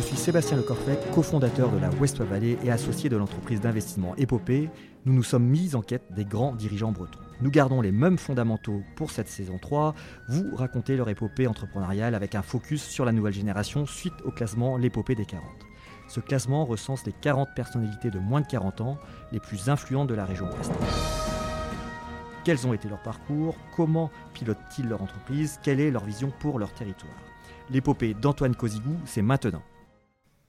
Je suis Sébastien Lecorfet, cofondateur de la West Valley et associé de l'entreprise d'investissement Épopée. Nous nous sommes mis en quête des grands dirigeants bretons. Nous gardons les mêmes fondamentaux pour cette saison 3. Vous racontez leur épopée entrepreneuriale avec un focus sur la nouvelle génération suite au classement L'épopée des 40. Ce classement recense les 40 personnalités de moins de 40 ans les plus influentes de la région ouest. Quels ont été leurs parcours? Comment pilotent-ils leur entreprise? Quelle est leur vision pour leur territoire? L'épopée d'Antoine Cosigou, c'est maintenant.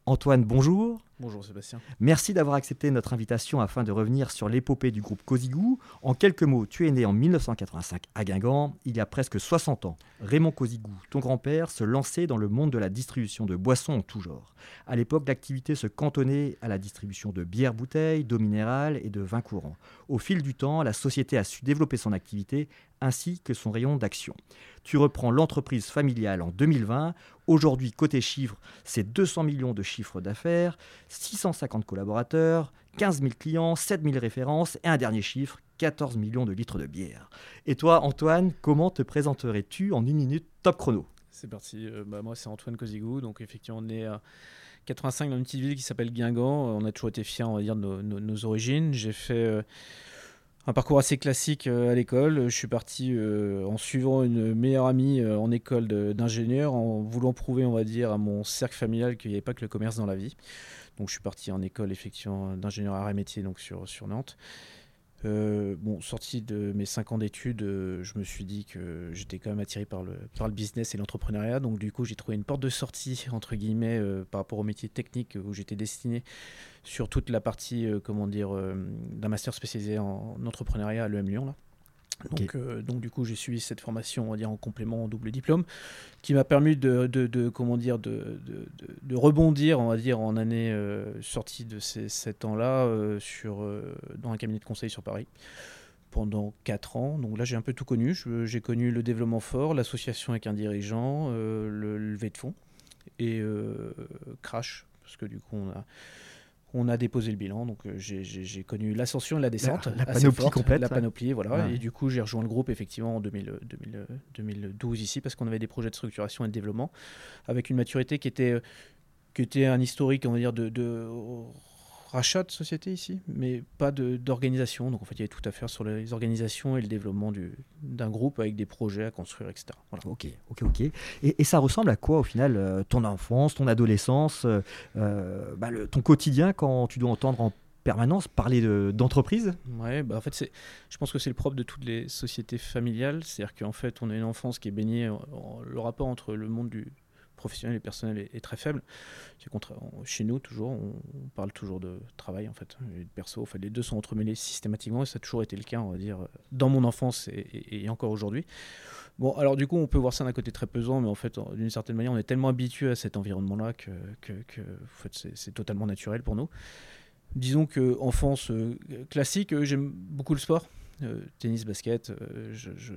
Antoine, bonjour. Bonjour Sébastien. Merci d'avoir accepté notre invitation afin de revenir sur l'épopée du groupe Cosigou. En quelques mots, tu es né en 1985 à Guingamp, il y a presque 60 ans. Raymond Cosigou, ton grand-père, se lançait dans le monde de la distribution de boissons en tout genre. À l'époque, l'activité se cantonnait à la distribution de bières bouteilles, d'eau minérale et de vins courants. Au fil du temps, la société a su développer son activité ainsi que son rayon d'action. Tu reprends l'entreprise familiale en 2020. Aujourd'hui, côté chiffres, c'est 200 millions de chiffres d'affaires, 650 collaborateurs, 15 000 clients, 7 000 références et un dernier chiffre, 14 millions de litres de bière. Et toi, Antoine, comment te présenterais-tu en une minute top chrono? C'est parti. Euh, bah, moi, c'est Antoine Cosigou. Donc, effectivement, on est à 85 dans une petite ville qui s'appelle Guingamp. On a toujours été fiers, on va dire, de nos, origines. J'ai fait. Euh, un parcours assez classique euh, à l'école. Je suis parti euh, en suivant une meilleure amie euh, en école d'ingénieur, en voulant prouver, on va dire, à mon cercle familial qu'il n'y avait pas que le commerce dans la vie. Donc je suis parti en école effectivement d'ingénieur arts et métiers donc sur, sur Nantes. Euh, bon, sorti de mes 5 ans d'études, euh, je me suis dit que j'étais quand même attiré par le, par le business et l'entrepreneuriat. Donc, du coup, j'ai trouvé une porte de sortie, entre guillemets, euh, par rapport au métier technique où j'étais destiné sur toute la partie, comment dire, d'un master spécialisé en entrepreneuriat à l'EM Lyon. Là. Donc, euh, donc, du coup, j'ai suivi cette formation, on va dire, en complément en double diplôme, qui m'a permis de, de, comment dire, de, de, rebondir, on va dire, en année euh, sortie de ces sept ans-là, euh, sur dans un cabinet de conseil sur Paris pendant quatre ans. Donc là, j'ai un peu tout connu. J'ai connu le développement fort, l'association avec un dirigeant, le lever de fonds et Crash, parce que du coup, on a on a déposé le bilan, donc euh, j'ai connu l'ascension et la descente. La, panoplie complète. La panoplie, voilà. Et du coup, j'ai rejoint le groupe effectivement en 2012 ici, parce qu'on avait des projets de structuration et de développement, avec une maturité qui était, euh, qui était un historique, on va dire, de rachat de société ici, mais pas d'organisation. Donc en fait, il y avait tout à faire sur les organisations et le développement d'un groupe avec des projets à construire, etc. Ok, ok, ok. Et, ça ressemble à quoi au final euh, ton enfance, ton adolescence, euh, euh, bah, ton quotidien quand tu dois entendre en permanence parler d'entreprise? Ouais, bah en fait, je pense que c'est le propre de toutes les sociétés familiales. C'est-à-dire qu'en fait, on a une enfance qui est baignée, le rapport entre le monde du, professionnel et personnel est, très faible. Chez nous, toujours, on, parle toujours de travail, en fait, et de perso. En fait, les deux sont entremêlés systématiquement, et ça a toujours été le cas, on va dire, dans mon enfance et, encore aujourd'hui. Bon, alors du coup, on peut voir ça d'un côté très pesant, mais en fait, d'une certaine manière, on est tellement habitué à cet environnement-là que, que, en fait, c'est totalement naturel pour nous. Disons que enfance euh, classique, euh, j'aime beaucoup le sport. Euh, tennis, basket,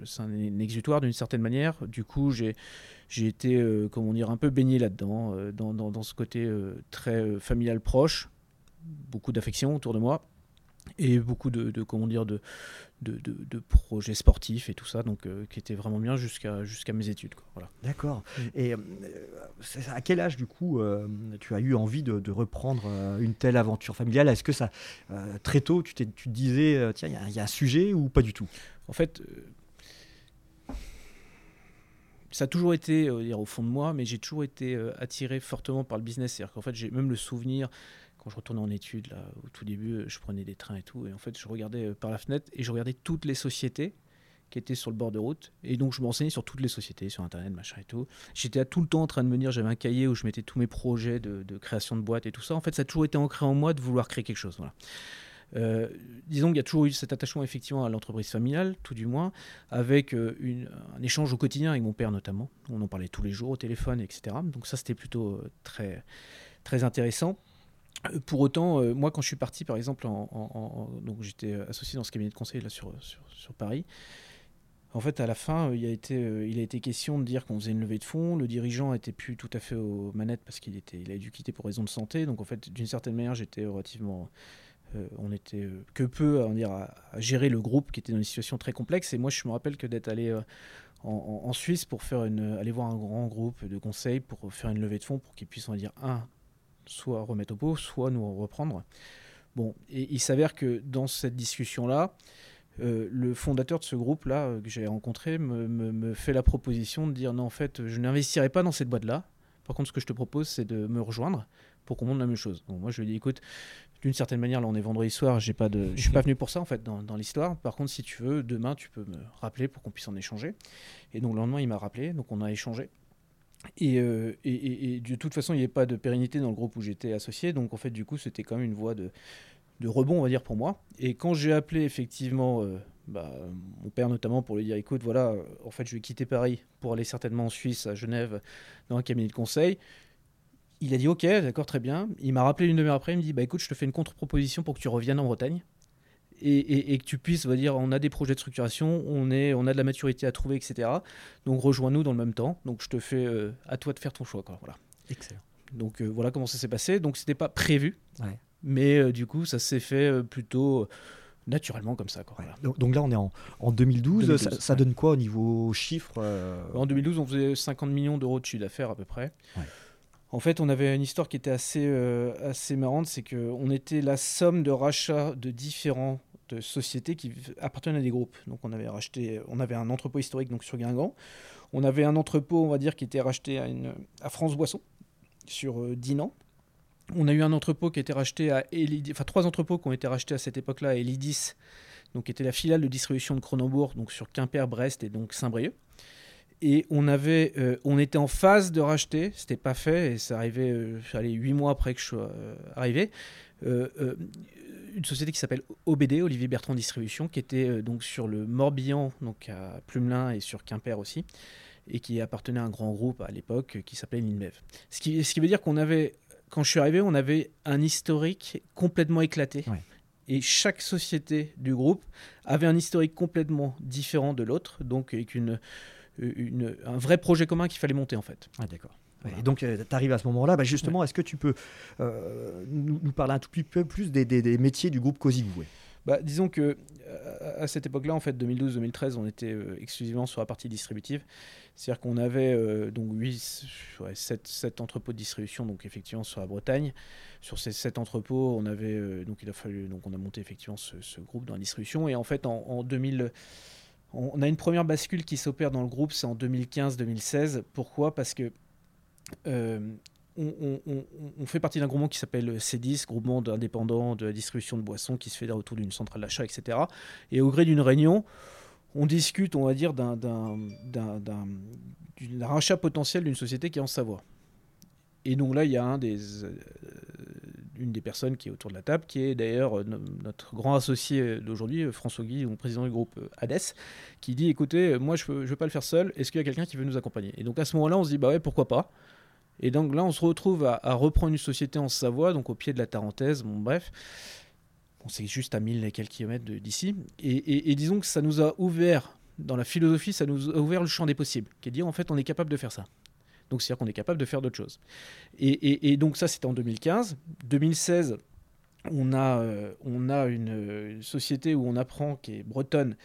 c'est un, exutoire d'une certaine manière. Du coup, j'ai été, euh, comment dire, un peu baigné là-dedans, dans, dans, ce côté très familial proche, beaucoup d'affection autour de moi et beaucoup de, comment dire de, de, projets sportifs et tout ça donc euh, qui était vraiment bien jusqu'à jusqu'à mes études voilà. D'accord. Mm. et euh, à quel âge du coup euh, tu as eu envie de, reprendre une telle aventure familiale? Est-ce que ça très tôt tu, tu te disais tiens il y, a un sujet ou pas du tout? En fait ça a toujours été au fond de moi mais j'ai toujours été attiré fortement par le business c'est-à-dire qu'en fait j'ai même le souvenir quand je retournais en études, là, au tout début, euh, je prenais des trains et tout. Et en fait, je regardais euh, par la fenêtre et je regardais toutes les sociétés qui étaient sur le bord de route. Et donc, je m'enseignais sur toutes les sociétés, sur Internet, machin et tout. J'étais tout le temps en train de me dire, j'avais un cahier où je mettais tous mes projets de, création de boîtes et tout ça. En fait, ça a toujours été ancré en moi de vouloir créer quelque chose. Voilà. Euh, disons qu'il y a toujours eu cet attachement effectivement à l'entreprise familiale, tout du moins, avec une, un échange au quotidien avec mon père notamment. On en parlait tous les jours au téléphone, etc. Donc ça, c'était plutôt très, très intéressant. Euh, pour autant, euh, moi, quand je suis parti, par exemple, donc j'étais associé dans ce cabinet de conseil là sur, sur, Paris. En fait, à la fin, il a été, euh, il a été question de dire qu'on faisait une levée de fonds. Le dirigeant était plus tout à fait aux manettes parce qu'il était, il a dû quitter pour raison de santé. Donc, en fait, d'une certaine manière, j'étais relativement, on était que peu, dire, à, gérer le groupe qui était dans une situation très complexe. Et moi, je me rappelle que d'être allé en, Suisse pour aller voir un grand groupe de conseil pour faire une levée de fonds pour qu'ils puissent, on va dire, un, soit remettre au pot, soit nous reprendre. Bon, et il s'avère que dans cette discussion-là, euh, le fondateur de ce groupe-là euh, que j'ai rencontré me, fait la proposition de dire non, en fait, je n'investirai pas dans cette boîte-là. Par contre, ce que je te propose, c'est de me rejoindre pour qu'on monte la même chose. Donc moi, je lui ai dit, écoute, d'une certaine manière, là, on est vendredi soir, j'ai pas de, je suis pas venu pour ça en fait dans, l'histoire. Par contre, si tu veux, demain, tu peux me rappeler pour qu'on puisse en échanger. Et donc le lendemain, il m'a rappelé, donc on a échangé. Et, euh, de toute façon, il n'y avait pas de pérennité dans le groupe où j'étais associé, donc en fait, du coup, c'était quand même une voie de, rebond, on va dire, pour moi. Et quand j'ai appelé effectivement euh, bah, mon père notamment pour lui dire, écoute, voilà, en fait, je vais quitter Paris pour aller certainement en Suisse, à Genève, dans un cabinet de conseil. Il a dit, ok, d'accord, très bien. Il m'a rappelé une demi-heure après, il me dit, bah écoute, je te fais une contre-proposition pour que tu reviennes en Bretagne. Et, que tu puisses, on va dire, on a des projets de structuration, on, est, on a de la maturité à trouver, etc. Donc rejoins-nous dans le même temps. Donc je te fais euh, à toi de faire ton choix. Quoi, voilà. Excellent. Donc voilà comment ça s'est passé. Donc c'était pas prévu. Ouais. Mais euh, du coup, ça s'est fait euh, plutôt euh, naturellement comme ça. Donc, là, on est en, en 2012. ça, donne quoi au niveau chiffre En 2012, on faisait 50 millions d'euros de chiffre d'affaires à peu près. En fait, on avait une histoire qui était assez, assez marrante, c'est qu'on était la somme de rachats de différentes sociétés qui appartenaient à des groupes. Donc on avait racheté, on avait un entrepôt historique donc sur Guingamp. On avait un entrepôt, on va dire, qui était racheté à, France Boisson sur Dinan. On a eu un entrepôt qui a racheté à Elidis, enfin trois entrepôts qui ont été rachetés à cette époque-là à Elidis, donc qui était la filiale de distribution de Cronenbourg, donc sur Quimper, Brest et donc Saint-Brieuc. Et on avait, euh, on était en phase de racheter, c'était pas fait et ça arrivait, euh, huit mois après que je sois euh, arrivé. une société qui s'appelle OBD, Olivier Bertrand Distribution, qui était donc sur le Morbihan, donc à Plumelin et sur Quimper aussi, et qui appartenait à un grand groupe à l'époque qui s'appelait Ninmev. Ce qui, ce qui veut dire qu'on avait quand je suis arrivé, on avait un historique complètement éclaté. Et chaque société du groupe avait un historique complètement différent de l'autre, donc avec une, une, un vrai projet commun qu'il fallait monter en fait. Ah, d'accord. Et donc, euh, tu arrives à ce moment-là. Bah, justement, est-ce que tu peux euh, nous, parler un tout petit peu plus des, des, métiers du groupe Cosigou bah, disons que à cette époque-là, en fait, 2012-2013, on était euh, exclusivement sur la partie distributive. C'est-à-dire qu'on avait euh, donc 8, 7, entrepôts de distribution, donc effectivement sur la Bretagne. Sur ces 7 entrepôts, on avait euh, donc il a fallu donc on a monté effectivement ce, groupe dans la distribution. Et en fait, en, 2000 on a une première bascule qui s'opère dans le groupe, c'est en 2015-2016. Pourquoi? Parce que on, fait partie d'un groupement qui s'appelle C10, groupement indépendant de distribution de boissons qui se fait autour d'une centrale d'achat, etc. Et au gré d'une réunion, on discute, on va dire, d'un rachat potentiel d'une société qui est en Savoie. Et donc là, il y a un des, euh, une des personnes qui est autour de la table, qui est d'ailleurs euh, notre grand associé d'aujourd'hui, François Guy, président du groupe euh, Hades, qui dit écoutez, moi je ne veux pas le faire seul, est-ce qu'il y a quelqu'un qui veut nous accompagner? Et donc à ce moment-là, on se dit bah ouais, pourquoi pas? Et donc là, on se retrouve à, reprendre une société en Savoie, donc au pied de la Tarentaise, bon bref. On c'est juste à 1000 et quelques kilomètres d'ici. Et, disons que ça nous a ouvert, dans la philosophie, ça nous a ouvert le champ des possibles, qui est de dire en fait on est capable de faire ça. Donc c'est-à-dire qu'on est capable de faire d'autres choses. Et, donc ça c'était en 2015. 2016, on a, euh, on a une, société où on apprend, qui est bretonne,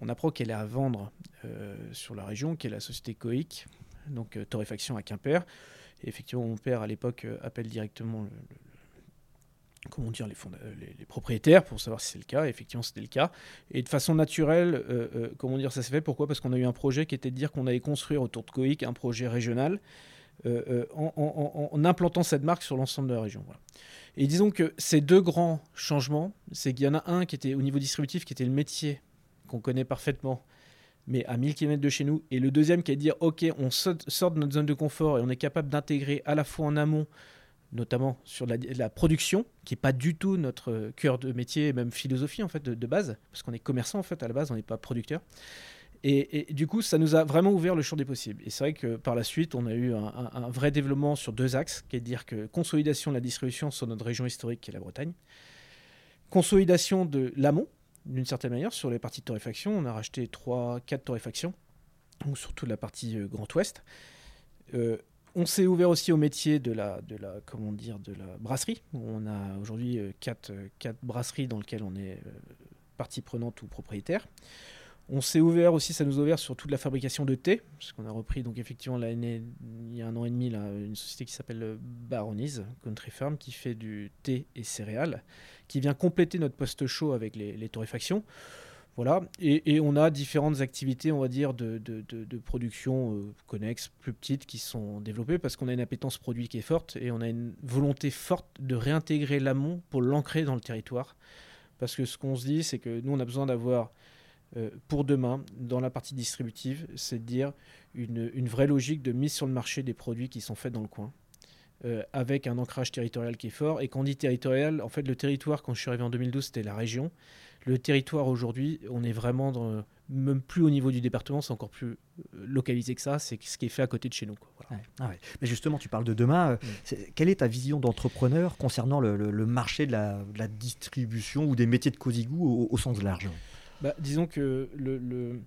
on apprend qu'elle est à vendre euh, sur la région, qui est la société Coic, donc euh, torréfaction à Quimper. Et effectivement, mon père, à l'époque, appelle directement le, comment dire, les, les, propriétaires pour savoir si c'est le cas. Effectivement, c'était le cas. Et de façon naturelle, euh, euh, comment dire, ça s'est fait. Pourquoi? Parce qu'on a eu un projet qui était de dire qu'on allait construire autour de Coic un projet régional en, implantant cette marque sur l'ensemble de la région. Et disons que ces deux grands changements, c'est qu'il y en a un qui était au niveau distributif, qui était le métier qu'on connaît parfaitement, mais à 1000 km de chez nous. Et le deuxième qui est de dire, OK, on sort de notre zone de confort et on est capable d'intégrer à la fois en amont, notamment sur la, production, qui n'est pas du tout notre cœur de métier, même philosophie en fait de, base, parce qu'on est commerçant en fait à la base, on n'est pas producteur. Et, du coup, ça nous a vraiment ouvert le champ des possibles. Et c'est vrai que par la suite, on a eu un, un, vrai développement sur deux axes, qui est de dire que consolidation de la distribution sur notre région historique, qui est la Bretagne, consolidation de l'amont, d'une certaine manière, sur les parties de torréfaction. On a racheté 3-4 torréfactions, donc surtout la partie euh, Grand Ouest. Euh, on s'est ouvert aussi au métier de la, de la, comment dire, de la brasserie. On a aujourd'hui 4, euh, quatre, brasseries dans lesquelles on est partie prenante ou propriétaire. On s'est ouvert aussi, ça nous a ouvert sur toute la fabrication de thé, parce qu'on a repris donc effectivement l'année, il y a un an et demi, une société qui s'appelle Baronies Country Farm, qui fait du thé et céréales, qui vient compléter notre poste chaud avec les, torréfactions. Voilà, et, on a différentes activités, on va dire, de, production euh, plus petites, qui sont développées parce qu'on a une appétence produit qui est forte et on a une volonté forte de réintégrer l'amont pour l'ancrer dans le territoire. Parce que ce qu'on se dit, c'est que nous, on a besoin d'avoir euh, pour demain, dans la partie distributive, c'est de dire une, une, vraie logique de mise sur le marché des produits qui sont faits dans le coin, euh, avec un ancrage territorial qui est fort. Et quand on dit territorial, en fait, le territoire, quand je suis arrivé en 2012, c'était la région. Le territoire aujourd'hui, on est vraiment dans, même plus au niveau du département, c'est encore plus euh, localisé que ça, c'est ce qui est fait à côté de chez nous. Ah Mais justement, tu parles de demain. Mm. quelle est ta vision d'entrepreneur concernant le, marché de la, distribution ou des métiers de Cosigou au, au sens large? Bah, disons que le,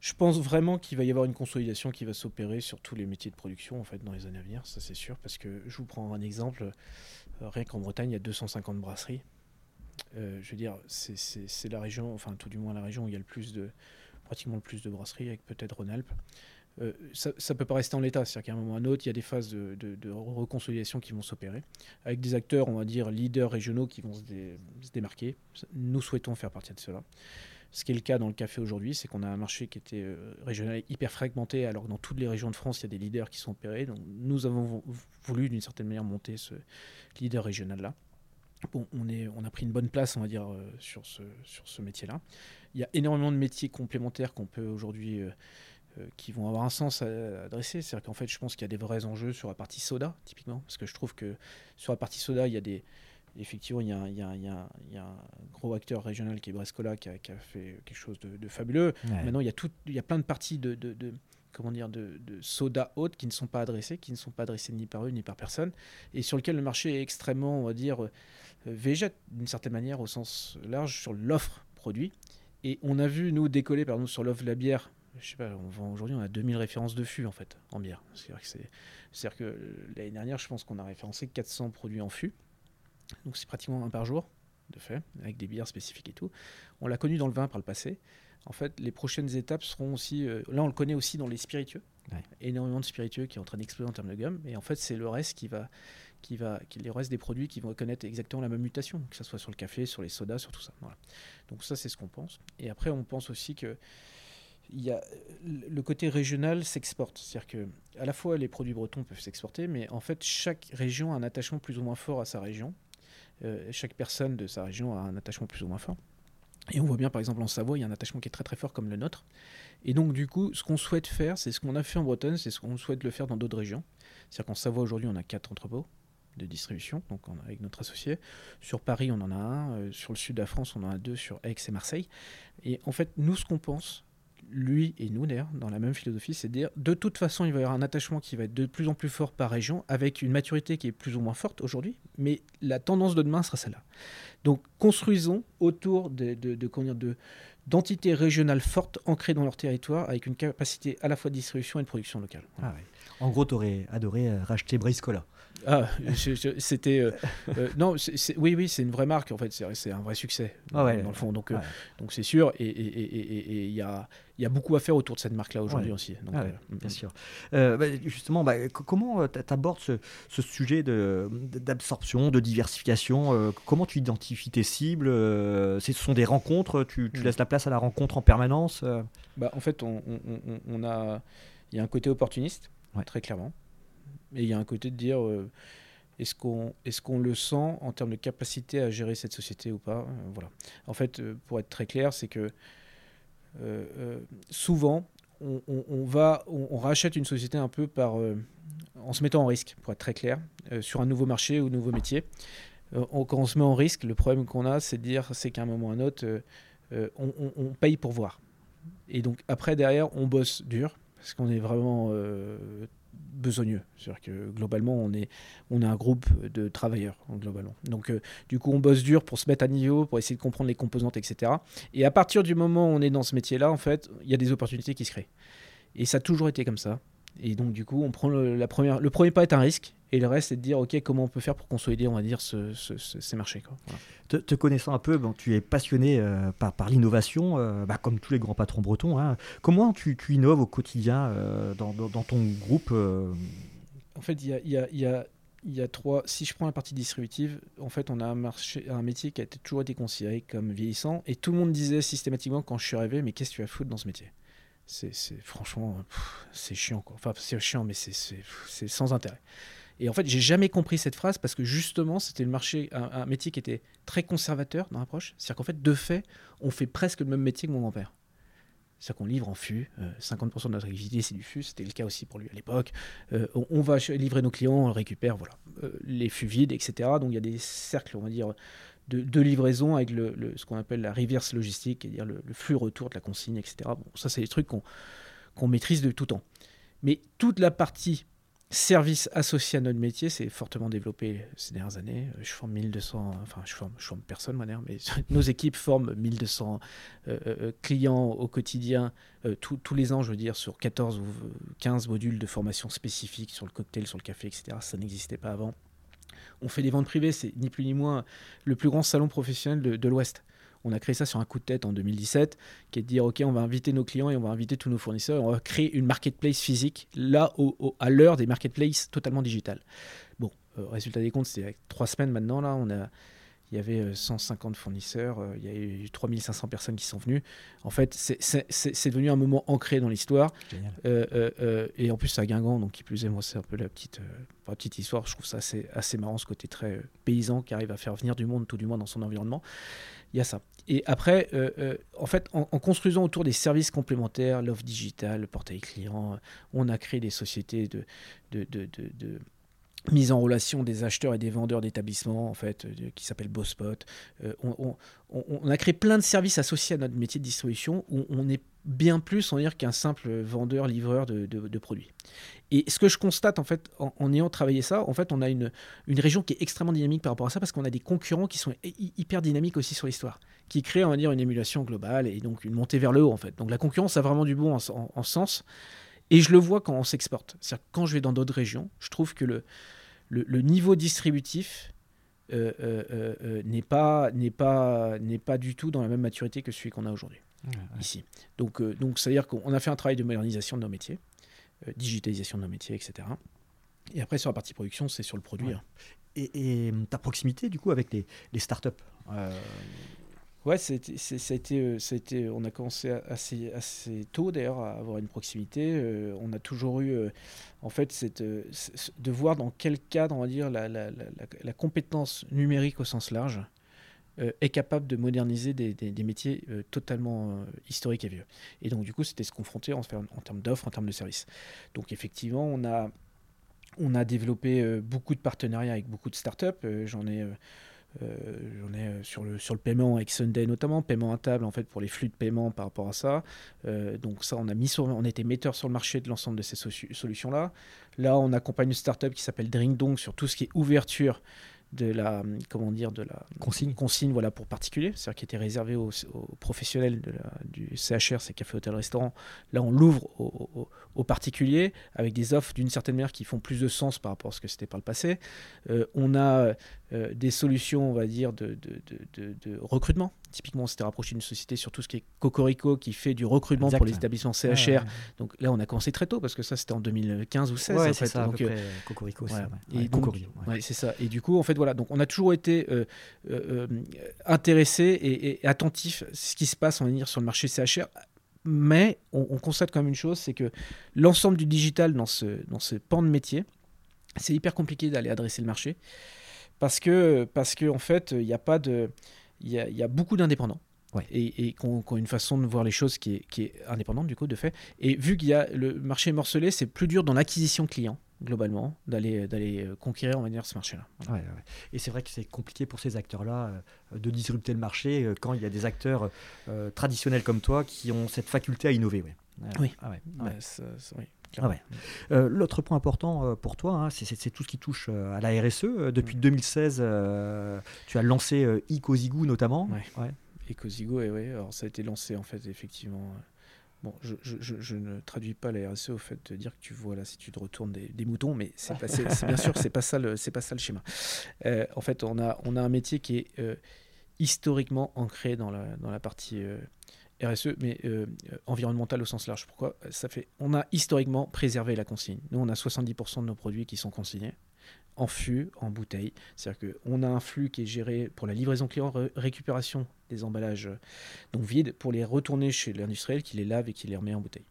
je pense vraiment qu'il va y avoir une consolidation qui va s'opérer sur tous les métiers de production en fait dans les années à venir, ça c'est sûr, parce que je vous prends un exemple, euh, rien qu'en Bretagne il y a 250 brasseries. Euh, je veux dire, c'est la région, enfin tout du moins la région où il y a le plus de, pratiquement le plus de brasseries, avec peut-être Rhône-Alpes. Euh, ça ne peut pas rester en l'état. C'est-à-dire qu'à un moment ou à un autre, il y a des phases de, de, reconsolidation qui vont s'opérer, avec des acteurs, on va dire, leaders régionaux qui vont se, démarquer. Nous souhaitons faire partie de cela. Ce qui est le cas dans le café aujourd'hui, c'est qu'on a un marché qui était euh, régional hyper fragmenté, alors que dans toutes les régions de France, il y a des leaders qui sont opérés. Donc nous avons voulu, d'une certaine manière, monter ce leader régional-là. Bon, on, est, on a pris une bonne place, on va dire, euh, sur ce, sur ce métier-là. Il y a énormément de métiers complémentaires qu'on peut aujourd'hui euh, qui vont avoir un sens à, adresser. C'est-à-dire qu'en fait, je pense qu'il y a des vrais enjeux sur la partie soda, typiquement, parce que je trouve que sur la partie soda, il y a des. Effectivement, il y a, il y a, il y a, il y a un gros acteur régional qui est Brescola qui a, qui a fait quelque chose de, fabuleux. Maintenant, il y, a tout, il y a plein de parties de, de, de comment dire, de, de, soda haute qui ne sont pas adressées, qui ne sont pas adressées ni par eux ni par personne, et sur lequel le marché est extrêmement, on va dire, euh, végète d'une certaine manière au sens large sur l'offre produit. Et on a vu, nous, décoller par exemple sur l'offre de la bière je sais pas, aujourd'hui on a 2000 références de fût en fait en bière. C'est-à-dire que, l'année dernière, je pense qu'on a référencé 400 produits en fût. Donc c'est pratiquement un par jour de fait, avec des bières spécifiques et tout. On l'a connu dans le vin par le passé. En fait, les prochaines étapes seront aussi. Euh, là, on le connaît aussi dans les spiritueux. Énormément de spiritueux qui est en train d'exploser en termes de gamme. Et en fait, c'est le reste qui va, qui va, qui, les restes des produits qui vont connaître exactement la même mutation, que ce soit sur le café, sur les sodas, sur tout ça. Donc ça, c'est ce qu'on pense. Et après, on pense aussi que il y a, le côté régional s'exporte. C'est-à-dire que à la fois les produits bretons peuvent s'exporter, mais en fait chaque région a un attachement plus ou moins fort à sa région. Euh, chaque personne de sa région a un attachement plus ou moins fort. Et on voit bien par exemple en Savoie, il y a un attachement qui est très très fort comme le nôtre. Et donc du coup, ce qu'on souhaite faire, c'est ce qu'on a fait en Bretagne, c'est ce qu'on souhaite le faire dans d'autres régions. C'est-à-dire qu'en Savoie aujourd'hui, on a quatre entrepôts de distribution, donc avec notre associé. Sur Paris, on en a un. Euh, sur le sud de la France, on en a deux sur Aix et Marseille. Et en fait, nous, ce qu'on pense, lui et nous d'ailleurs, dans la même philosophie, c'est de dire de toute façon, il va y avoir un attachement qui va être de plus en plus fort par région, avec une maturité qui est plus ou moins forte aujourd'hui, mais la tendance de demain sera celle-là. Donc construisons autour de, de, de, d'entités régionales fortes ancrées dans leur territoire, avec une capacité à la fois de distribution et de production locale. Ah en gros, tu aurais adoré euh, racheter Briscola. Ah, c'était. Euh, euh, non, oui, oui, c'est une vraie marque, en fait. C'est un vrai succès, ah dans, le fond. Donc, euh, donc c'est sûr. Et il et, et, y, a, y a beaucoup à faire autour de cette marque-là aujourd'hui aussi. Donc, ah bien sûr. Bah, justement, bah, comment tu abordes ce, ce, sujet d'absorption, de, diversification Comment tu identifies tes cibles Ce sont des rencontres Tu, tu mm. laisses la place à la rencontre en permanence bah, En fait, on, on, on a. Il y a un côté opportuniste, très clairement. Et il y a un côté de dire euh, est-ce qu'on est le sent en termes de capacité à gérer cette société ou pas euh, Voilà. En fait, euh, pour être très clair, c'est que souvent, on, va, on, rachète une société un peu par, en se mettant en risque, pour être très clair, sur un nouveau marché ou un nouveau métier. Quand on se met en risque, le problème qu'on a, c'est de dire c'est qu'à un moment ou à un autre, on, paye pour voir. Et donc après, derrière, on bosse dur, parce qu'on est vraiment besogneux. C'est-à-dire que globalement, on est, on un groupe de travailleurs, globalement. Donc, euh, du coup, on bosse dur pour se mettre à niveau, pour essayer de comprendre les composantes, etc. Et à partir du moment où on est dans ce métier-là, en fait, il y a des opportunités qui se créent. Et ça a toujours été comme ça. Et donc, du coup, on prend le, la première, le premier pas est un risque. Et le reste, c'est de dire, OK, comment on peut faire pour consolider, on va dire, ce, ces marchés. Quoi. Te, connaissant un peu, bon, tu es passionné euh, par, par l'innovation, euh, bah, comme tous les grands patrons bretons. Hein. Comment tu, tu, innoves au quotidien euh, dans, dans, ton groupe En fait, il y a, y, a, y, a, y a, trois. Si je prends la partie distributive, en fait, on a un, marché, un métier qui a toujours été considéré comme vieillissant. Et tout le monde disait systématiquement quand je suis arrivé, mais qu'est-ce que tu vas foutre dans ce métier? C'est franchement c'est chiant quoi. Enfin c'est chiant mais c'est sans intérêt. Et en fait, j'ai jamais compris cette phrase parce que justement, c'était le marché, un, métier qui était très conservateur dans l'approche. C'est-à-dire qu'en fait, de fait, on fait presque le même métier que mon grand-père. C'est-à-dire qu'on livre en fût. 50% de notre activité, c'est du fût. C'était le cas aussi pour lui à l'époque. Euh, on, va livrer nos clients, on récupère voilà, euh, les fûts vides, etc. Donc il y a des cercles, on va dire, de, livraison avec le, ce qu'on appelle la reverse logistique, c'est-à-dire le, flux retour de la consigne, etc. Bon, ça, c'est des trucs qu'on maîtrise de tout temps. Mais toute la partie service associé à notre métier c'est fortement développé ces dernières années. Je forme 1200, enfin je forme, je personne mais nos équipes forment 1200 euh, euh, clients au quotidien, euh, tous les ans je veux dire, sur 14 ou 15 modules de formation spécifiques sur le cocktail, sur le café, etc. Ça n'existait pas avant. On fait des ventes privées, c'est ni plus ni moins le plus grand salon professionnel de l'Ouest. On a créé ça sur un coup de tête en 2017, qui est de dire, OK, on va inviter nos clients et on va inviter tous nos fournisseurs, et on va créer une marketplace physique, là, au, à l'heure des marketplaces totalement digitales. Bon, euh, résultat des comptes, c'est trois semaines maintenant, là, on a, il y avait 150 euh, fournisseurs, euh, il y a eu 3500 personnes qui sont venues. En fait, c'est devenu un moment ancré dans l'histoire. et en plus, à Guingamp, donc qui plus est, moi, c'est un peu la petite, la petite histoire. Je trouve ça assez, assez marrant, ce côté très paysan qui arrive à faire venir du monde, tout du moins dans son environnement. Il y a ça. Et après, euh, euh, en fait, en, construisant autour des services complémentaires, l'offre digitale, le portail client, on a créé des sociétés de, mise en relation des acheteurs et des vendeurs d'établissements, en fait, qui s'appelle Bosspot. Euh, on, a créé plein de services associés à notre métier de distribution où on est bien plus, on va qu'un simple vendeur, livreur de, produits. Et ce que je constate, en fait, en, ayant travaillé ça, en fait, on a une région qui est extrêmement dynamique par rapport à ça parce qu'on a des concurrents qui sont hyper dynamiques aussi sur l'histoire, qui créent, on va dire, une émulation globale et donc une montée vers le haut, en fait. Donc la concurrence a vraiment du bon en, sens. Et je le vois quand on s'exporte. C'est-à-dire quand je vais dans d'autres régions, je trouve que le, le, niveau distributif euh, euh, euh, n'est pas, pas, pas du tout dans la même maturité que celui qu'on a aujourd'hui ici. Donc, donc c'est-à-dire qu'on a fait un travail de modernisation de nos métiers, digitalisation de nos métiers, etc. Et après, sur la partie production, c'est sur le produit. Et, ta proximité, du coup, avec les, les startups Ouais, euh, c'était, on a commencé assez, tôt d'ailleurs à avoir une proximité. Euh, on a toujours eu, euh, en fait, de voir dans quel cadre, on va dire, la, compétence numérique au sens large est capable de moderniser des, métiers totalement historiques et vieux. Et donc, du coup, c'était se confronter en, termes d'offres, en termes de services. Donc, effectivement, on a, on a développé beaucoup de partenariats avec beaucoup de startups. J'en ai euh, j'en ai euh, sur le, sur le paiement avec Sunday notamment, paiement à table en fait pour les flux de paiement par rapport à ça. Euh, donc ça, on a mis sur, on était metteur sur le marché de l'ensemble de ces solutions-là. Là, on accompagne une startup qui s'appelle Drinkdong sur tout ce qui est ouverture de la comment dire de la consigne. consigne voilà pour particuliers c'est-à-dire qui était réservé aux, professionnels de du CHR c'est café hôtel restaurant là on l'ouvre aux, particuliers avec des offres d'une certaine manière qui font plus de sens par rapport à ce que c'était par le passé. On a euh, des solutions, on va dire, de, de, recrutement. Typiquement, on s'était rapproché d'une société sur tout ce qui est Cocorico, qui fait du recrutement pour les établissements CHR. Donc là, on a commencé très tôt, parce que ça, c'était en 2015 ou 16. Ouais, c'est ça, donc, euh, Cocorico, c'est ça. Et du coup, en fait, voilà. Donc, on a toujours été euh, euh intéressés et, attentifs à ce qui se passe, on va dire, sur le marché CHR mais on, constate quand même une chose, c'est que l'ensemble du digital dans ce, dans ce pan de métier, c'est hyper compliqué d'aller adresser le marché parce que parce que en fait il n'y a pas de il y a, y a, beaucoup d'indépendants. Et, et qui ont, une façon de voir les choses qui est, qui est indépendante du coup de fait. Et vu qu'il y a le marché morcelé c'est plus dur dans l'acquisition client globalement d'aller d'aller conquérir on va dire ce marché là ouais, et c'est vrai que c'est compliqué pour ces acteurs là euh, de disrupter le marché euh, quand il y a des acteurs euh, traditionnels comme toi qui ont cette faculté à innover oui, ah bah, oui. Ah euh, l'autre point important euh, pour toi, hein, c'est tout ce qui touche euh, à la RSE. Depuis 2016, tu as lancé Ecosigo notamment. Ouais. Ecosigo. Alors ça a été lancé en fait effectivement Bon, je, ne traduis pas la RSE au fait de dire que tu vois là si tu te retournes des, moutons, mais c'est bien sûr c'est pas ça le c'est pas ça le schéma. Euh, en fait, on a on a un métier qui est euh, historiquement ancré dans la dans la partie euh, RSE, mais environnemental au sens large. Pourquoi? Ça fait on a historiquement préservé la consigne. Nous, on a 70% de nos produits qui sont consignés en fût, en bouteille. C'est-à-dire qu'on a un flux qui est géré pour la livraison client, récupération des emballages euh, donc vides, pour les retourner chez l'industriel qui les lave et qui les remet en bouteille.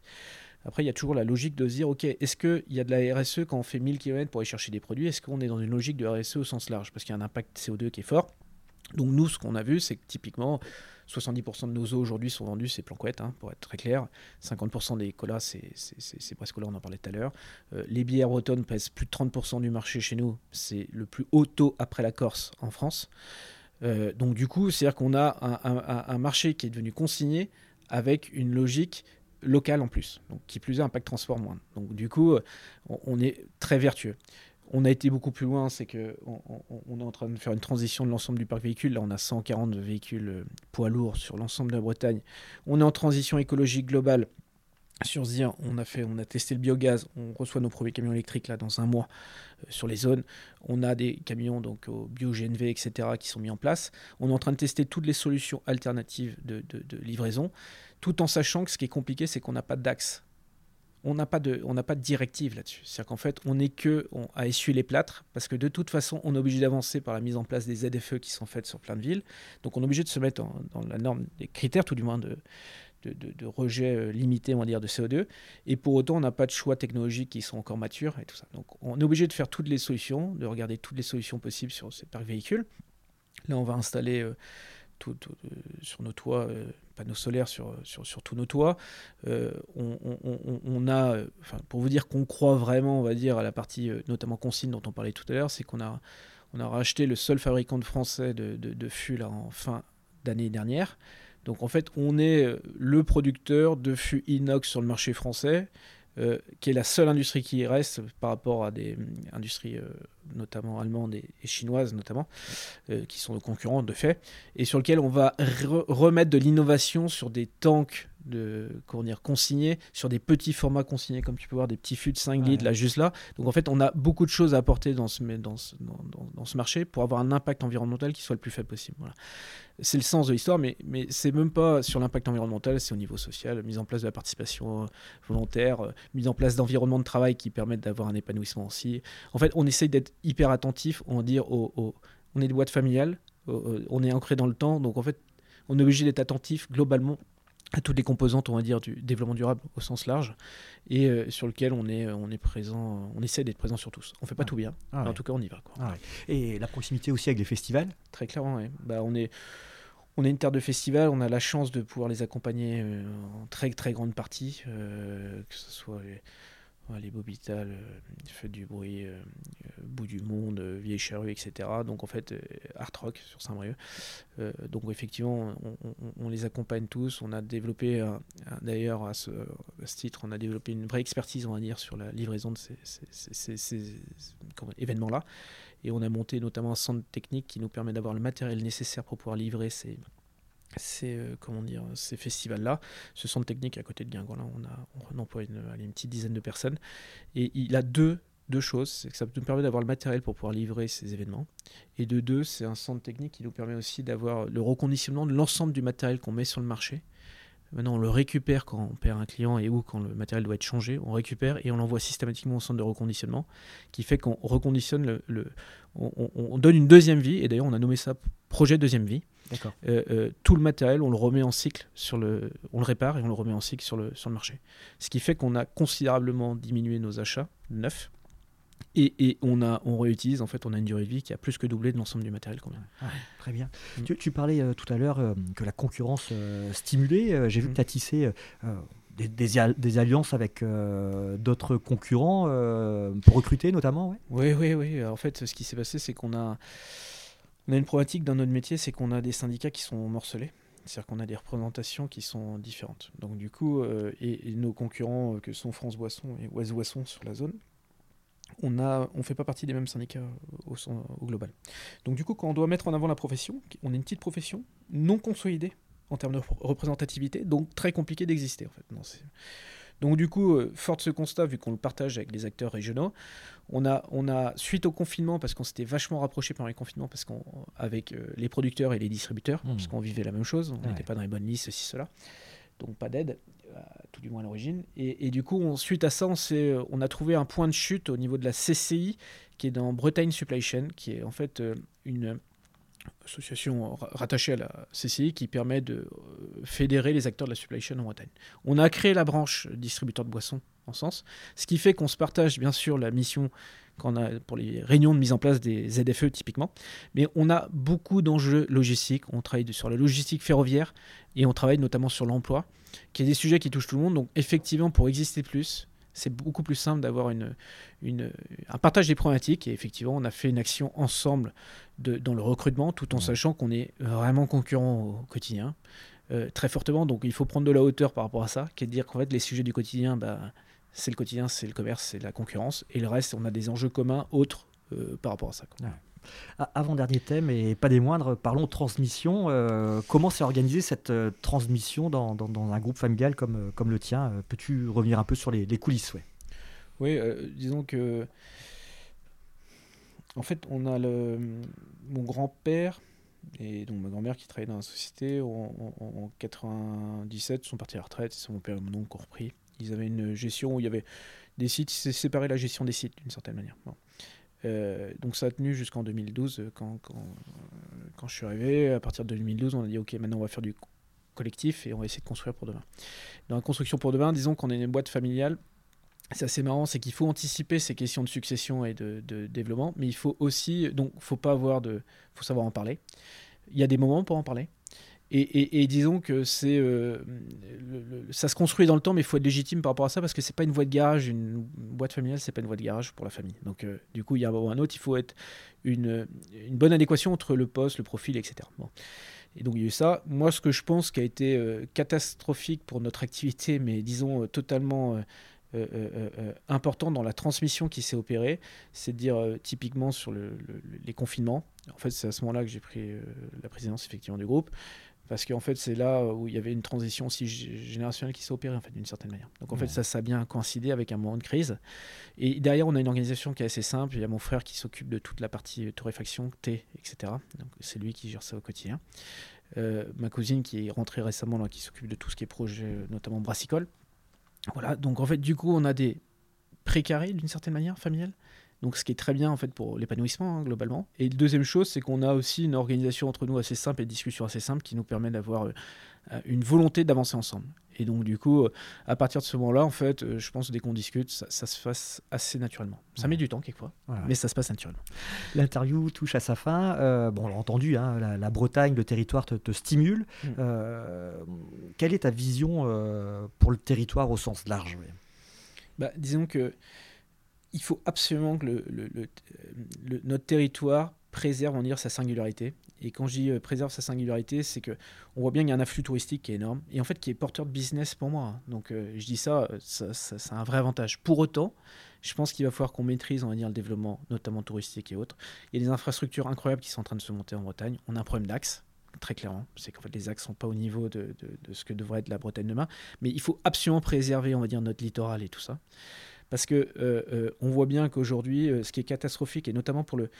Après, il y a toujours la logique de se dire, OK, est-ce qu'il y a de la RSE quand on fait 1000 km pour aller chercher des produits Est-ce qu'on est dans une logique de RSE au sens large? Parce qu'il y a un impact CO2 qui est fort. Donc nous, ce qu'on a vu, c'est que typiquement, 70% de nos eaux aujourd'hui sont vendus, c'est Planquette, hein, pour être très clair. 50% des colas, c'est presque là, on en parlait tout à l'heure. Euh, les bières bretonnes pèsent plus de 30% du marché chez nous. C'est le plus haut taux après la Corse en France. Euh, donc du coup, c'est-à-dire qu'on a un, marché qui est devenu consigné avec une logique locale en plus, qui plus est impact transport moindre. Donc du coup, on est très vertueux on a été beaucoup plus loin, c'est que on, est en train de faire une transition de l'ensemble du parc véhicule. Là, on a 140 véhicules euh, poids lourds sur l'ensemble de la Bretagne. On est en transition écologique globale. Sur Zir, on a, fait, on a testé le biogaz. On reçoit nos premiers camions électriques là dans un mois euh, sur les zones. On a des camions donc au bio-GNV, etc. qui sont mis en place. On est en train de tester toutes les solutions alternatives de, de livraison, tout en sachant que ce qui est compliqué, c'est qu'on n'a pas d'axe on n'a pas de, on n'a pas de directive là-dessus. C'est-à-dire qu'en fait, on n'est que à essuyer les plâtres parce que de toute façon, on est obligé d'avancer par la mise en place des ZFE qui sont faites sur plein de villes. Donc, on est obligé de se mettre dans la norme des critères, tout du moins de, de, rejet euh, limité, on va dire, de CO2. Et pour autant, on n'a pas de choix technologiques qui sont encore matures et tout ça. Donc, on est obligé de faire toutes les solutions, de regarder toutes les solutions possibles sur ces parcs véhicules. Là, on va installer euh, euh, sur nos toits, euh, panneaux solaires sur, sur, sur, tous nos toits. Euh, on, a, pour vous dire qu'on croit vraiment, on va dire, à la partie notamment consigne dont on parlait tout à l'heure, c'est qu'on a, on a racheté le seul fabricant de français de, de, fûts là, en fin d'année dernière. Donc en fait, on est le producteur de fûts inox sur le marché français. Qui est la seule industrie qui reste par rapport à des euh, industries notamment allemandes et, chinoises notamment, qui sont nos concurrents de fait, et sur lequel on va remettre de l'innovation sur des tanks de comment dire, consignés sur des petits formats consignés, comme tu peux voir, des petits fûts de 5 litres, là, juste là. Donc en fait, on a beaucoup de choses à apporter dans ce, dans ce, dans, dans, ce marché pour avoir un impact environnemental qui soit le plus faible possible. Voilà. C'est le sens de l'histoire, mais, mais c'est même pas sur l'impact environnemental, c'est au niveau social, mise en place de la participation euh, volontaire, euh, mise en place d'environnements de travail qui permettent d'avoir un épanouissement aussi. En fait, on essaye d'être hyper attentif, on va dire, au, on est des boîtes familiales, on est ancré dans le temps, donc en fait, on est obligé d'être attentif globalement à toutes les composantes, on va dire, du développement durable au sens large, et euh, sur lequel on est, on est présent, on essaie d'être présent sur tous. On fait pas ah. tout bien, ah mais en tout cas on y va. Quoi. Ah et la proximité aussi avec les festivals? Très clairement, oui. Bah, on est on est une terre de festival, on a la chance de pouvoir les accompagner euh, en très très grande partie, euh, que ce soit les Bobital, euh, Fête du bruit, euh, euh, Bout du monde, Vieille charrue, etc. Donc en fait, Art Rock sur Saint-Brieuc. donc effectivement, on, les accompagne tous. On a développé, d'ailleurs à ce, titre, on a développé une vraie expertise, on va dire, sur la livraison de ces, événements-là. Et on a monté notamment un centre technique qui nous permet d'avoir le matériel nécessaire pour pouvoir livrer ces, ces, euh, comment dire, ces festivals-là. Ce centre technique à côté de Guingamp, on, a, emploie une, petite dizaine de personnes. Et il a deux, deux choses. C'est que ça nous permet d'avoir le matériel pour pouvoir livrer ces événements. Et de deux, c'est un centre technique qui nous permet aussi d'avoir le reconditionnement de l'ensemble du matériel qu'on met sur le marché. Maintenant, on le récupère quand on perd un client et ou quand le matériel doit être changé. On récupère et on l'envoie systématiquement au centre de reconditionnement, qui fait qu'on reconditionne le, on, donne une deuxième vie. Et d'ailleurs, on a nommé ça projet deuxième vie. Euh, euh, tout le matériel, on le remet en cycle sur le, on le répare et on le remet en cycle sur le, sur le marché. Ce qui fait qu'on a considérablement diminué nos achats neufs et, et, on, a, on réutilise, en fait, on a une durée de vie qui a plus que doublé de l'ensemble du matériel qu'on a. très bien. Mm. Tu, parlais euh, tout à l'heure que la concurrence stimulée. J'ai vu mm. que tu as tissé des, des, alliances avec d'autres concurrents pour recruter notamment. Oui, oui, oui. En fait, ce qui s'est passé, c'est qu'on a on a une problématique dans notre métier, c'est qu'on a des syndicats qui sont morcelés. C'est-à-dire qu'on a des représentations qui sont différentes. Donc du coup, euh, et, nos concurrents euh, que sont France Boisson et Oise Boisson sur la zone, on ne fait pas partie des mêmes syndicats au, au, global. Donc du coup, quand on doit mettre en avant la profession, on est une petite profession non consolidée en termes de représentativité, donc très compliqué d'exister en fait. Donc du coup, euh, fort de ce constat, vu qu'on le partage avec les acteurs régionaux, on a, on a suite au confinement, parce qu'on s'était vachement rapproché pendant les confinements, parce qu'on avec euh, les producteurs et les distributeurs, mmh. parce qu'on vivait la même chose, on n'était pas dans les bonnes listes, ceci, cela, donc pas d'aide, tout du moins à l'origine. Et, du coup, suite à ça, on, on a trouvé un point de chute au niveau de la CCI, qui est dans Bretagne Supply Chain, qui est en fait euh, une association rattachée à la CCI qui permet de euh, fédérer les acteurs de la supply chain en Bretagne. On a créé la branche distributeur de boissons en sens, ce qui fait qu'on se partage bien sûr la mission qu'on a pour les réunions de mise en place des ZFE typiquement, mais on a beaucoup d'enjeux logistiques, on travaille sur la logistique ferroviaire et on travaille notamment sur l'emploi, qui est des sujets qui touchent tout le monde, donc effectivement pour exister plus, c'est beaucoup plus simple d'avoir une, une, un partage des problématiques. Et effectivement, on a fait une action ensemble de, dans le recrutement, tout en sachant qu'on est vraiment concurrent au quotidien, euh, très fortement. Donc il faut prendre de la hauteur par rapport à ça, qui est de dire qu'en fait, les sujets du quotidien, bah, c'est le quotidien, c'est le commerce, c'est la concurrence. Et le reste, on a des enjeux communs autres euh, par rapport à ça. Avant-dernier thème, et pas des moindres, parlons transmission. Euh, comment s'est organisée cette euh, transmission dans, un groupe familial comme, euh, le tien? Peux-tu revenir un peu sur les, coulisses ouais? Oui, disons que. En fait, on a le, mon grand-père et donc ma grand-mère qui travaillait dans la société en, 97 sont partis à la retraite. C'est mon père et mon oncle ont repris. Ils avaient une gestion où il y avait des sites, ils séparé la gestion des sites d'une certaine manière. Euh, donc ça a tenu jusqu'en 2012 euh, quand, quand, quand, je suis arrivé. À partir de 2012, on a dit ok, maintenant on va faire du collectif et on va essayer de construire pour demain. Dans la construction pour demain, disons qu'on est une boîte familiale. C'est assez marrant, c'est qu'il faut anticiper ces questions de succession et de, de développement, mais il faut aussi, donc, faut pas avoir de, faut savoir en parler. Il y a des moments pour en parler. Et, disons que c'est, euh, ça se construit dans le temps, mais il faut être légitime par rapport à ça parce que c'est pas une voie de garage, une boîte familiale, c'est pas une voie de garage pour la famille. Donc, euh, du coup, il y a un autre, il faut être une, une, bonne adéquation entre le poste, le profil, etc. Bon. Et donc, il y a eu ça. Moi, ce que je pense qui a été euh, catastrophique pour notre activité, mais disons totalement important dans la transmission qui s'est opérée, c'est de dire typiquement sur les confinements. En fait, c'est à ce moment-là que j'ai pris la présidence effectivement du groupe. Parce qu'en fait, c'est là où il y avait une transition aussi générationnelle qui s'est opérée, en fait, d'une certaine manière. Donc, en fait, ça, ça a bien coïncidé avec un moment de crise. Et derrière, on a une organisation qui est assez simple. Il y a mon frère qui s'occupe de toute la partie torréfaction, thé, etc. Donc, c'est lui qui gère ça au quotidien. Euh, ma cousine qui est rentrée récemment, là, qui s'occupe de tout ce qui est projet, euh, notamment brassicole. Voilà. Donc, en fait, du coup, on a des précarés, d'une certaine manière, familiales. Donc, ce qui est très bien en fait pour l'épanouissement hein, globalement. Et deuxième chose, c'est qu'on a aussi une organisation entre nous assez simple et des discussions assez simples qui nous permet d'avoir euh, une volonté d'avancer ensemble. Et donc, du coup, euh, à partir de ce moment-là, en fait, euh, je pense dès qu'on discute, ça, se passe assez naturellement. Ça met du temps quelquefois, mais ça se passe naturellement. L'interview touche à sa fin. bon, on l'a entendu, hein, la, Bretagne, le territoire te, stimule. Mm. quelle est ta vision pour le territoire au sens large bah, Disons que il faut absolument que le, notre territoire préserve on dire, sa singularité. Et quand je dis euh, préserve sa singularité, c'est que on voit bien qu'il y a un afflux touristique qui est énorme et en fait qui est porteur de business pour moi. Donc euh, je dis ça, c'est un vrai avantage. Pour autant, je pense qu'il va falloir qu'on maîtrise, on va dire, le développement, notamment touristique et autres. Il y a des infrastructures incroyables qui sont en train de se monter en Bretagne. On a un problème d'axe, très clairement. C'est qu'en fait, les axes sont pas au niveau de, de, ce que devrait être la Bretagne demain. Mais il faut absolument préserver, on va dire, notre littoral et tout ça. Parce que euh, euh, on voit bien qu'aujourd'hui, euh, ce qui est catastrophique, et notamment pour le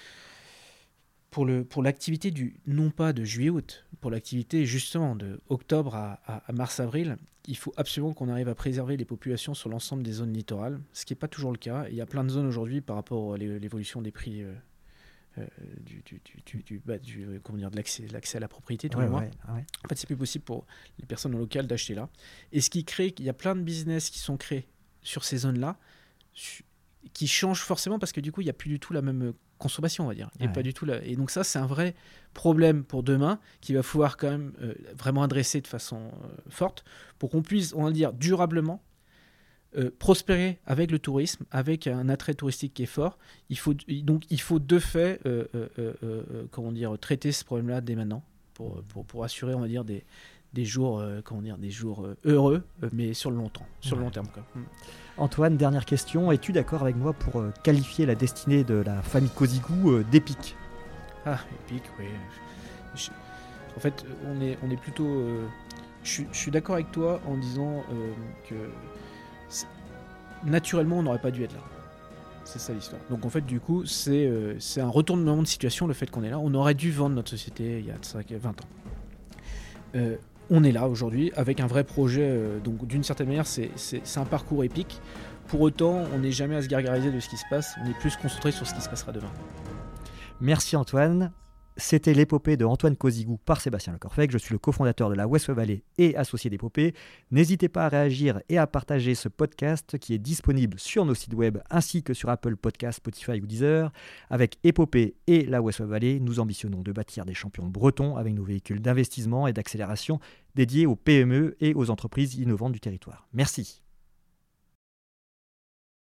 pour, le, pour l'activité du, non pas de juillet-août, pour l'activité justement de octobre à, à, mars-avril, il faut absolument qu'on arrive à préserver les populations sur l'ensemble des zones littorales, ce qui n'est pas toujours le cas. Il y a plein de zones aujourd'hui par rapport à l'évolution des prix du, du, du, bah, comment dire, de l'accès, l'accès à la propriété, tout le En fait, c'est plus possible pour les personnes locales d'acheter là. Et ce qui crée qu'il y a plein de business qui sont créés sur ces zones-là, qui change forcément parce que du coup, il n'y a plus du tout la même consommation, on va dire. Il pas du tout Et donc ça, c'est un vrai problème pour demain qu'il va falloir quand même euh, vraiment adresser de façon euh, forte pour qu'on puisse, on va dire, durablement euh, prospérer avec le tourisme, avec un attrait touristique qui est fort. Il faut, donc il faut de fait, comment dire, traiter ce problème-là dès maintenant pour, pour, pour, assurer, on va dire, des, des jours, euh, comment dire, des jours euh, heureux, euh, mais sur le long temps, sur le long terme. Quoi. Mm. Antoine, dernière question. Es-tu d'accord avec moi pour qualifier la destinée de la famille Kozigu d'épique Ah, épique, oui. En fait, on est, on est plutôt. euh, je suis- je suis d'accord avec toi en disant euh, que naturellement, on n'aurait pas dû être là. C'est ça l'histoire. Donc en fait, du coup, c'est euh, c'est un retournement de situation le fait qu'on est là. On aurait dû vendre notre société il y a de ça 20 ans. Euh, on est là aujourd'hui avec un vrai projet. euh, donc d'une certaine manière, c'est un parcours épique. Pour autant, on n'est jamais à se gargariser de ce qui se passe. On est plus concentré sur ce qui se passera demain. Merci Antoine. C'était l'épopée de Antoine Cosigou par Sébastien Lecorfec. Je suis le cofondateur de la West Valley et associé d'épopée. N'hésitez pas à réagir et à partager ce podcast qui est disponible sur nos sites web ainsi que sur Apple Podcasts, Spotify ou Deezer. Avec Épopée et la West Valley, nous ambitionnons de bâtir des champions bretons avec nos véhicules d'investissement et d'accélération dédiés aux PME et aux entreprises innovantes du territoire. Merci.